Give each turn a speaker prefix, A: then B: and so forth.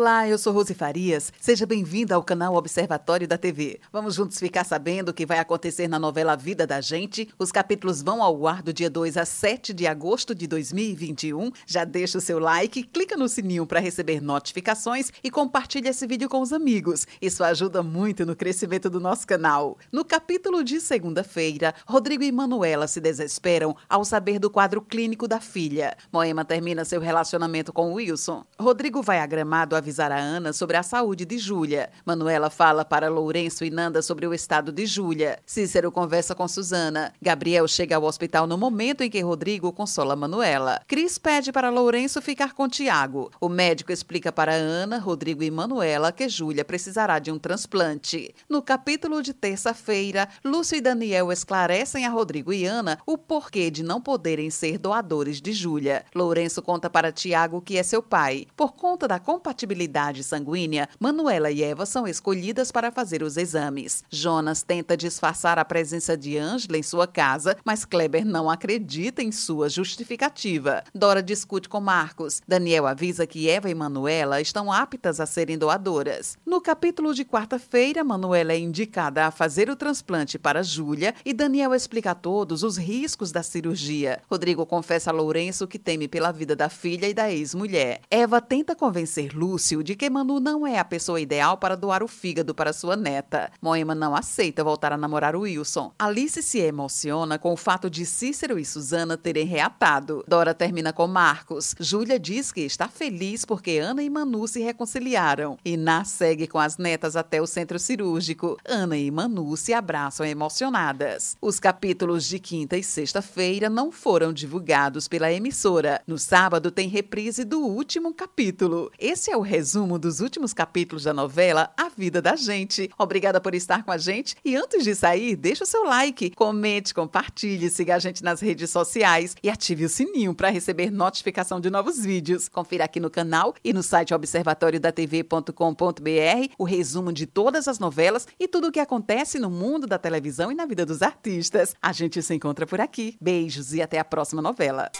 A: Olá, eu sou Rose Farias. Seja bem-vinda ao canal Observatório da TV. Vamos juntos ficar sabendo o que vai acontecer na novela Vida da Gente. Os capítulos vão ao ar do dia 2 a 7 de agosto de 2021. Já deixa o seu like, clica no sininho para receber notificações e compartilha esse vídeo com os amigos. Isso ajuda muito no crescimento do nosso canal. No capítulo de segunda-feira, Rodrigo e Manuela se desesperam ao saber do quadro clínico da filha. Moema termina seu relacionamento com Wilson. Rodrigo vai agramado avisar a Ana sobre a saúde de Júlia. Manuela fala para Lourenço e Nanda sobre o estado de Júlia. Cícero conversa com Suzana. Gabriel chega ao hospital no momento em que Rodrigo consola Manuela. Cris pede para Lourenço ficar com Tiago. O médico explica para Ana, Rodrigo e Manuela que Júlia precisará de um transplante. No capítulo de terça-feira, Lúcio e Daniel esclarecem a Rodrigo e Ana o porquê de não poderem ser doadores de Júlia. Lourenço conta para Tiago que é seu pai. Por conta da compatibilidade sanguínea, Manuela e Eva são escolhidas para fazer os exames. Jonas tenta disfarçar a presença de Angela em sua casa, mas Kleber não acredita em sua justificativa. Dora discute com Marcos. Daniel avisa que Eva e Manuela estão aptas a serem doadoras. No capítulo de quarta-feira, Manuela é indicada a fazer o transplante para Júlia e Daniel explica a todos os riscos da cirurgia. Rodrigo confessa a Lourenço que teme pela vida da filha e da ex-mulher. Eva tenta convencer convencer Lúcio de que Manu não é a pessoa ideal para doar o fígado para sua neta. Moema não aceita voltar a namorar o Wilson. Alice se emociona com o fato de Cícero e Susana terem reatado. Dora termina com Marcos. Júlia diz que está feliz porque Ana e Manu se reconciliaram. Iná segue com as netas até o centro cirúrgico. Ana e Manu se abraçam emocionadas. Os capítulos de quinta e sexta-feira não foram divulgados pela emissora. No sábado tem reprise do último capítulo. Esse é o resumo dos últimos capítulos da novela A Vida da Gente. Obrigada por estar com a gente e antes de sair, deixa o seu like, comente, compartilhe, siga a gente nas redes sociais e ative o sininho para receber notificação de novos vídeos. Confira aqui no canal e no site observatoriodatv.com.br o resumo de todas as novelas e tudo o que acontece no mundo da televisão e na vida dos artistas. A gente se encontra por aqui. Beijos e até a próxima novela.